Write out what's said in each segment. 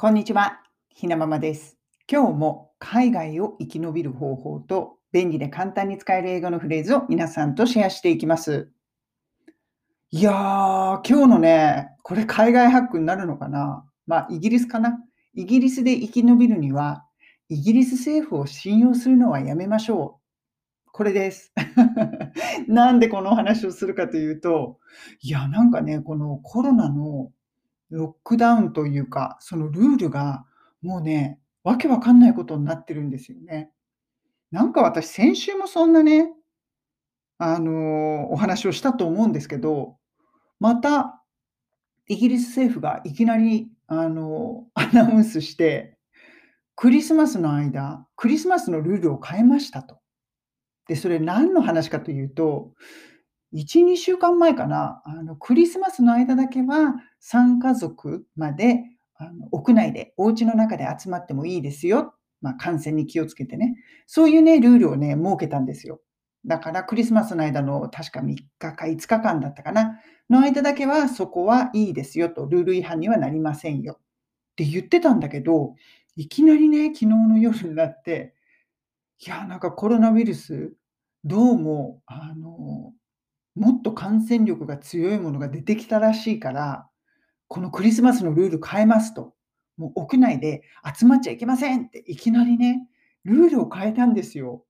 こんにちは、ひなままです。今日も海外を生き延びる方法と便利で簡単に使える英語のフレーズを皆さんとシェアしていきます。いやー、今日のね、これ海外ハックになるのかなまあ、イギリスかなイギリスで生き延びるには、イギリス政府を信用するのはやめましょう。これです。なんでこのお話をするかというと、いや、なんかね、このコロナのロックダウンというか、そのルールがもうね、わけわかんないことになってるんですよね。なんか私、先週もそんなね、あの、お話をしたと思うんですけど、またイギリス政府がいきなり、あの、アナウンスして、クリスマスの間、クリスマスのルールを変えましたと。で、それ何の話かというと、1、2週間前かな、あのクリスマスの間だけは3家族まであの屋内で、お家の中で集まってもいいですよ。まあ、感染に気をつけてね。そういうね、ルールをね、設けたんですよ。だからクリスマスの間の確か3日か5日間だったかな、の間だけはそこはいいですよと、ルール違反にはなりませんよって言ってたんだけど、いきなりね、昨日の夜になって、いや、なんかコロナウイルス、どうも、あの、もっと感染力が強いものが出てきたらしいから、このクリスマスのルール変えますと。もう屋内で集まっちゃいけませんっていきなりね、ルールを変えたんですよ。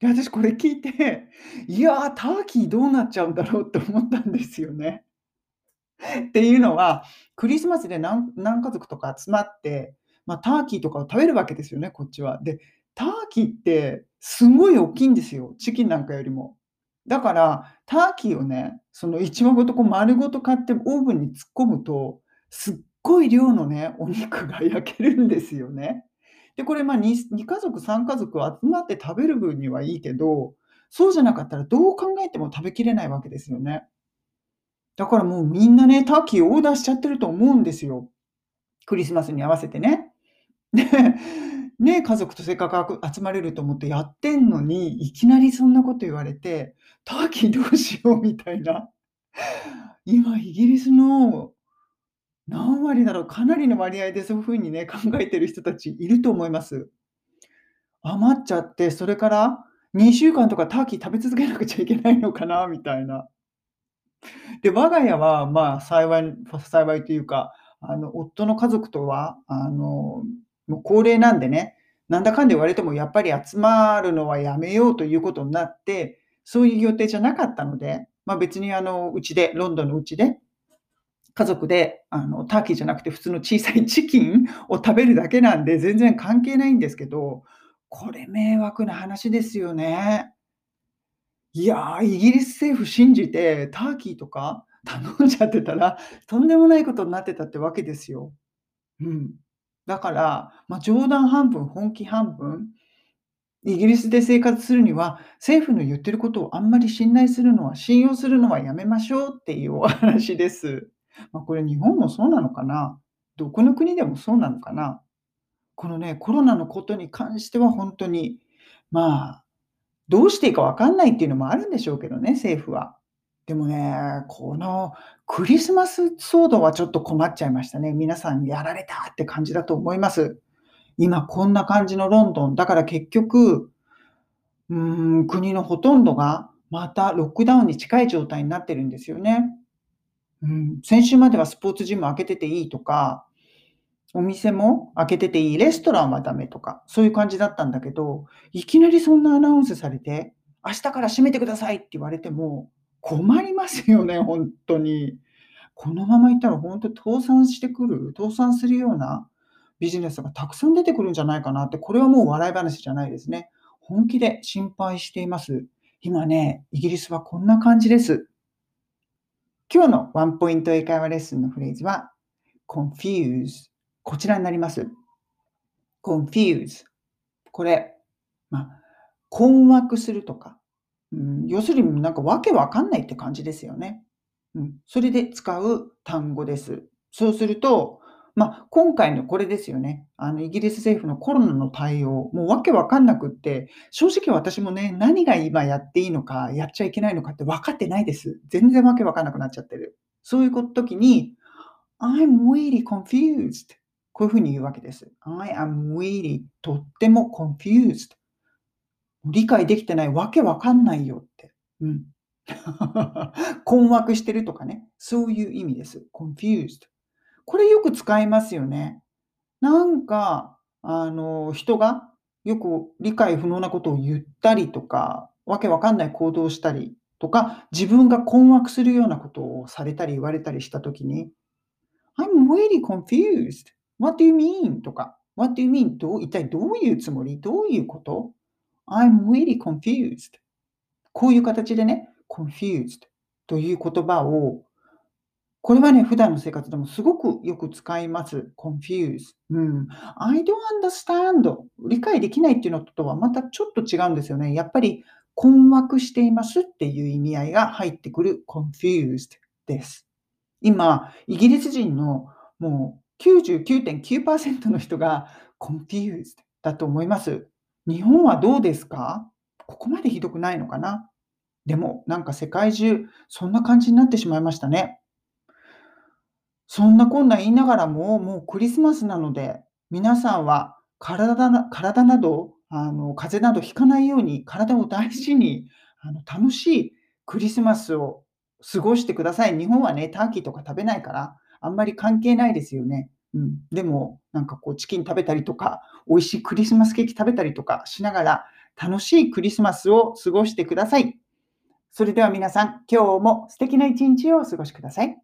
で、私これ聞いて、いやー、ターキーどうなっちゃうんだろうって思ったんですよね。っていうのは、クリスマスで何家族とか集まって、まあ、ターキーとかを食べるわけですよね、こっちは。で、ターキーってすごい大きいんですよ、チキンなんかよりも。だから、ターキーをね、その1羽ごとこう丸ごと買ってオーブンに突っ込むと、すっごい量のね、お肉が焼けるんですよね。で、これ、ま、2, 2家族、3家族集まって食べる分にはいいけど、そうじゃなかったらどう考えても食べきれないわけですよね。だからもうみんなね、ターキーをオーダーしちゃってると思うんですよ。クリスマスに合わせてね。で、ね、家族とせっかく集まれると思ってやってんのに、いきなりそんなこと言われて、ターキーどうしようみたいな。今イギリスの何割だろう、かなりの割合でそういう風にね、考えてる人たちいると思います。余っちゃって、それから2週間とかターキー食べ続けなくちゃいけないのかなみたいな。で、我が家は、まあ、幸い幸いというか、あの、夫の家族とは、あの、もう高齢なんでね、なんだかんだ言われてもやっぱり集まるのはやめようということになって、そういう予定じゃなかったので、まあ、別にあの、うちで、ロンドンのうちで、家族であのターキーじゃなくて普通の小さいチキンを食べるだけなんで全然関係ないんですけど、これ迷惑な話ですよね。いやー、イギリス政府信じてターキーとか頼んじゃってたら、とんでもないことになってたってわけですよ。うん。だから、まあ、冗談半分、本気半分、イギリスで生活するには、政府の言ってることをあんまり信頼するのは、信用するのはやめましょうっていうお話です。まあ、これ日本もそうなのかな？どこの国でもそうなのかな？このね、コロナのことに関しては本当に、まあ、どうしていいか分かんないっていうのもあるんでしょうけどね、政府は。でもね、このクリスマス騒動はちょっと困っちゃいましたね。皆さんやられたって感じだと思います。今こんな感じのロンドン。だから結局、うーん、国のほとんどがまたロックダウンに近い状態になってるんですよね。うん、先週まではスポーツジム開けてていいとか、お店も開けてていい、レストランはダメとか、そういう感じだったんだけど、いきなりそんなアナウンスされて、明日から閉めてくださいって言われても、困りますよね、本当に。このままいったら本当倒産してくる、倒産するようなビジネスがたくさん出てくるんじゃないかなって、これはもう笑い話じゃないですね。本気で心配しています。今ね、イギリスはこんな感じです。今日のワンポイント英会話レッスンのフレーズは confuse こちらになります。confuse これ、まあ、困惑するとか、うん、要するになんかわけわかんないって感じですよね。うん、それで使う単語です。そうすると、まあ、今回のこれですよね。あの、イギリス政府のコロナの対応、もうわけわかんなくって、正直私もね、何が今やっていいのか、やっちゃいけないのかって分かってないです。全然わけわかんなくなっちゃってる。そういう時に、I'm really confused こういうふうに言うわけです。I am really とっても confused。理解できてないわけわかんないよって。うん。困惑してるとかね。そういう意味です。confused。これよく使いますよね。なんか、あの、人がよく理解不能なことを言ったりとか、わけわかんない行動をしたりとか、自分が困惑するようなことをされたり言われたりしたときに、I'm really confused. What do you mean? とか、What do you mean? どう一体どういうつもり？どういうこと？?I'm really confused. こういう形でね、confused という言葉をこれはね、普段の生活でもすごくよく使います。confuse。うん。I don't understand。理解できないっていうのとはまたちょっと違うんですよね。やっぱり困惑していますっていう意味合いが入ってくる confused です。今、イギリス人のもう99.9%の人が confused だと思います。日本はどうですか？ここまでひどくないのかな？でも、なんか世界中、そんな感じになってしまいましたね。そんなこんな言いながらも、もうクリスマスなので、皆さんは体な体など、あの、風邪などひかないように、体を大事に、あの、楽しいクリスマスを過ごしてください。日本はね、ターキーとか食べないから、あんまり関係ないですよね。うん。でも、なんかこうチキン食べたりとか、美味しいクリスマスケーキ食べたりとかしながら、楽しいクリスマスを過ごしてください。それでは皆さん、今日も素敵な一日をお過ごしください。